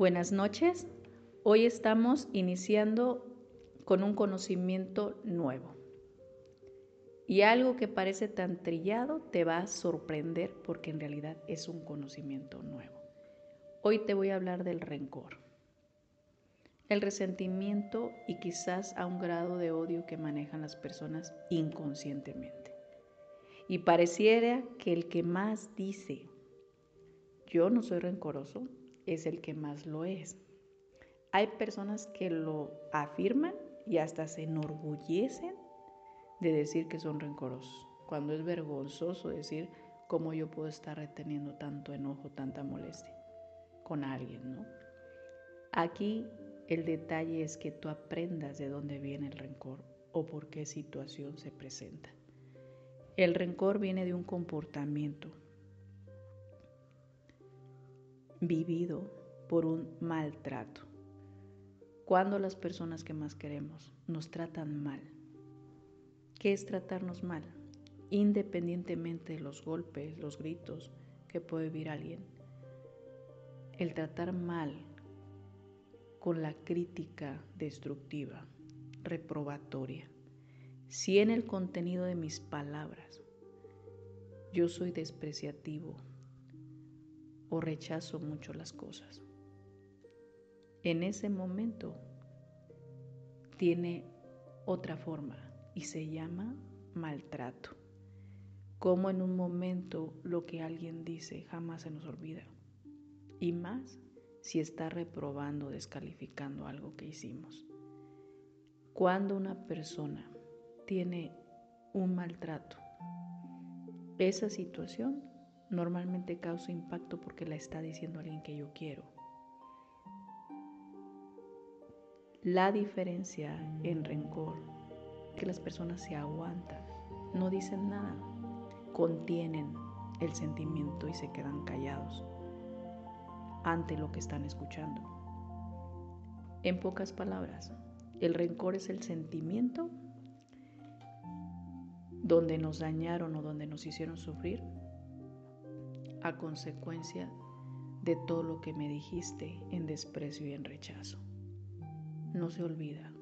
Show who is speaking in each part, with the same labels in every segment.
Speaker 1: Buenas noches. Hoy estamos iniciando con un conocimiento nuevo. Y algo que parece tan trillado te va a sorprender porque en realidad es un conocimiento nuevo. Hoy te voy a hablar del rencor, el resentimiento y quizás a un grado de odio que manejan las personas inconscientemente. Y pareciera que el que más dice, yo no soy rencoroso, es el que más lo es. Hay personas que lo afirman y hasta se enorgullecen de decir que son rencorosos, cuando es vergonzoso decir cómo yo puedo estar reteniendo tanto enojo, tanta molestia con alguien, ¿no? Aquí el detalle es que tú aprendas de dónde viene el rencor o por qué situación se presenta. El rencor viene de un comportamiento, vivido por un maltrato. Cuando las personas que más queremos nos tratan mal. ¿Qué es tratarnos mal? Independientemente de los golpes, los gritos que puede vivir alguien. El tratar mal con la crítica destructiva, reprobatoria. Si en el contenido de mis palabras yo soy despreciativo, o rechazo mucho las cosas. En ese momento tiene otra forma y se llama maltrato. Como en un momento lo que alguien dice jamás se nos olvida. Y más si está reprobando, descalificando algo que hicimos. Cuando una persona tiene un maltrato, esa situación normalmente causa impacto porque la está diciendo alguien que yo quiero. La diferencia en rencor que las personas se aguantan, no dicen nada, contienen el sentimiento y se quedan callados ante lo que están escuchando. En pocas palabras, el rencor es el sentimiento donde nos dañaron o donde nos hicieron sufrir a consecuencia de todo lo que me dijiste en desprecio y en rechazo. No se olvida.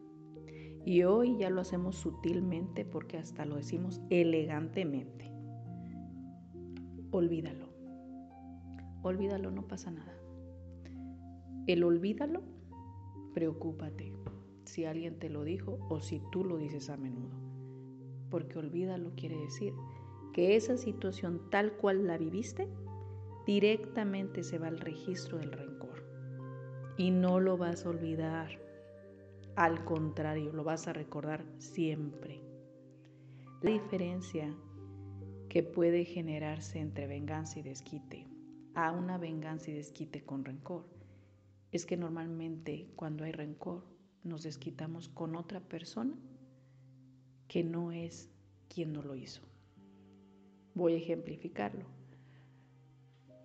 Speaker 1: Y hoy ya lo hacemos sutilmente porque hasta lo decimos elegantemente. Olvídalo. Olvídalo, no pasa nada. El olvídalo, preocúpate si alguien te lo dijo o si tú lo dices a menudo. Porque olvídalo quiere decir que esa situación tal cual la viviste directamente se va al registro del rencor. Y no lo vas a olvidar. Al contrario, lo vas a recordar siempre. La diferencia que puede generarse entre venganza y desquite a una venganza y desquite con rencor es que normalmente cuando hay rencor nos desquitamos con otra persona que no es quien nos lo hizo. Voy a ejemplificarlo.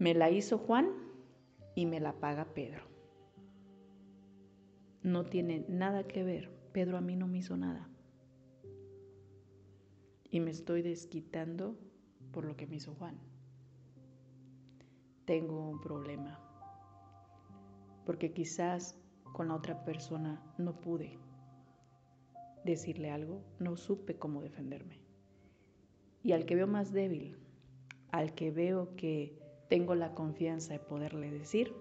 Speaker 1: Me la hizo Juan y me la paga Pedro. No tiene nada que ver. Pedro a mí no me hizo nada. Y me estoy desquitando por lo que me hizo Juan. Tengo un problema. Porque quizás con la otra persona no pude decirle algo, no supe cómo defenderme. Y al que veo más débil, al que veo que tengo la confianza de poderle decir,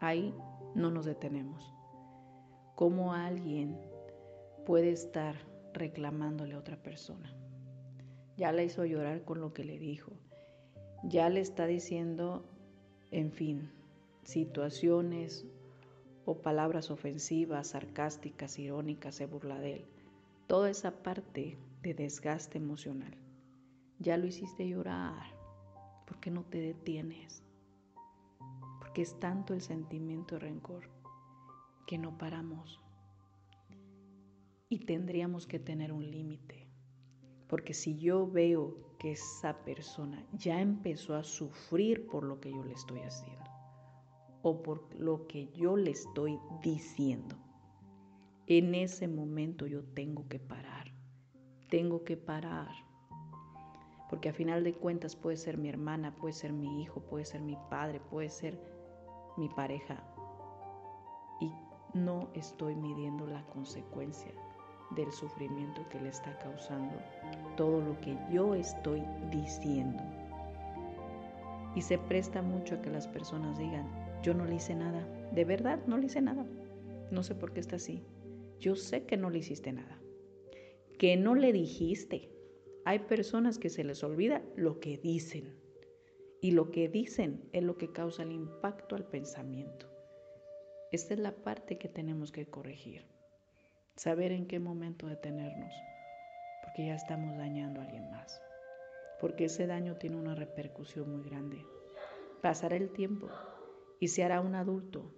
Speaker 1: ahí no nos detenemos. ¿Cómo alguien puede estar reclamándole a otra persona? Ya la hizo llorar con lo que le dijo. Ya le está diciendo, en fin, situaciones o palabras ofensivas, sarcásticas, irónicas, se burla de él. Toda esa parte de desgaste emocional. Ya lo hiciste llorar ¿por qué no te detienes? Porque es tanto el sentimiento de rencor que no paramos. Y tendríamos que tener un límite. Porque si yo veo que esa persona ya empezó a sufrir por lo que yo le estoy haciendo o por lo que yo le estoy diciendo, en ese momento yo tengo que parar. Tengo que parar. Porque a final de cuentas puede ser mi hermana, puede ser mi hijo, puede ser mi padre, puede ser mi pareja. Y no estoy midiendo la consecuencia del sufrimiento que le está causando todo lo que yo estoy diciendo. Y se presta mucho a que las personas digan, yo no le hice nada. De verdad, no le hice nada. No sé por qué está así. Yo sé que no le hiciste nada. Que no le dijiste. Hay personas que se les olvida lo que dicen. Y lo que dicen es lo que causa el impacto al pensamiento. Esta es la parte que tenemos que corregir. Saber en qué momento detenernos. Porque ya estamos dañando a alguien más. Porque ese daño tiene una repercusión muy grande. Pasará el tiempo y se hará un adulto.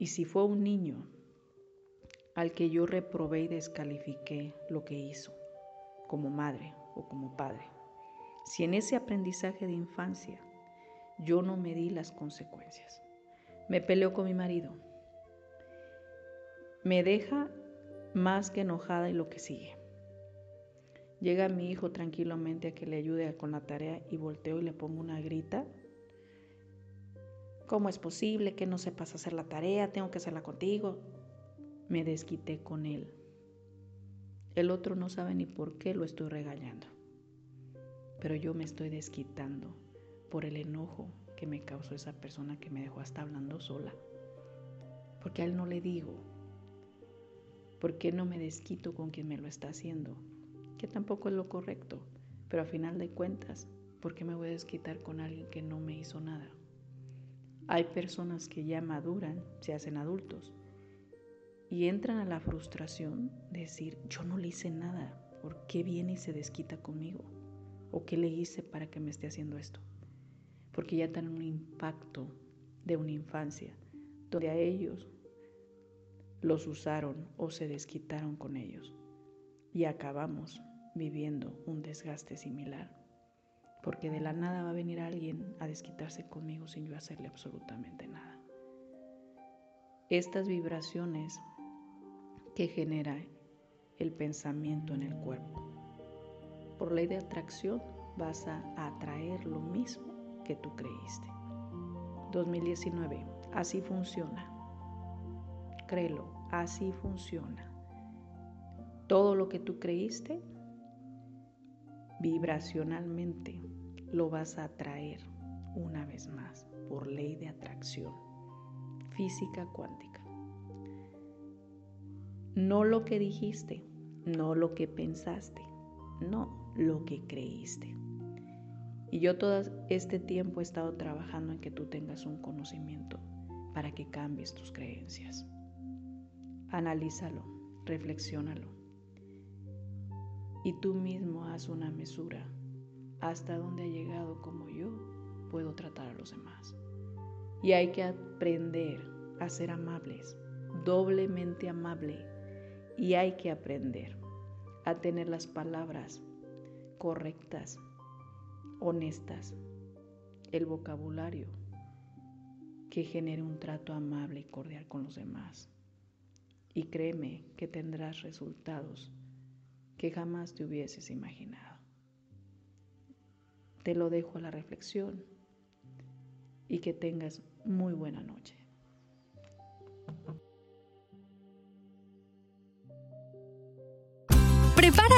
Speaker 1: Y si fue un niño, al que yo reprobé y descalifiqué lo que hizo, como madre o como padre. Si en ese aprendizaje de infancia yo no me di las consecuencias, me peleó con mi marido, me deja más que enojada y lo que sigue. Llega mi hijo tranquilamente a que le ayude con la tarea y volteo y le pongo una grita. ¿Cómo es posible que no sepas hacer la tarea? Tengo que hacerla contigo me desquité con él. El otro no sabe ni por qué lo estoy regañando, pero yo me estoy desquitando por el enojo que me causó esa persona que me dejó hasta hablando sola. Porque a él no le digo, ¿por qué no me desquito con quien me lo está haciendo? Que tampoco es lo correcto, pero a final de cuentas, ¿por qué me voy a desquitar con alguien que no me hizo nada? Hay personas que ya maduran, se hacen adultos, y entran a la frustración de decir, yo no le hice nada, ¿por qué viene y se desquita conmigo? ¿O qué le hice para que me esté haciendo esto? Porque ya tienen un impacto de una infancia donde a ellos los usaron o se desquitaron con ellos y acabamos viviendo un desgaste similar. Porque de la nada va a venir alguien a desquitarse conmigo sin yo hacerle absolutamente nada. Estas vibraciones que genera el pensamiento en el cuerpo. Por ley de atracción vas a atraer lo mismo que tú creíste. 2019, así funciona. Créelo, así funciona. Todo lo que tú creíste, vibracionalmente lo vas a atraer una vez más por ley de atracción, física cuántica. No lo que dijiste, no lo que pensaste, no lo que creíste. Y yo todo este tiempo he estado trabajando en que tú tengas un conocimiento para que cambies tus creencias. Analízalo, reflexiónalo. Y tú mismo haz una mesura hasta dónde ha llegado como yo puedo tratar a los demás. Y hay que aprender a ser amables, doblemente amable y hay que aprender a tener las palabras correctas, honestas, el vocabulario que genere un trato amable y cordial con los demás. Y créeme que tendrás resultados que jamás te hubieses imaginado. Te lo dejo a la reflexión y que tengas muy buena noche.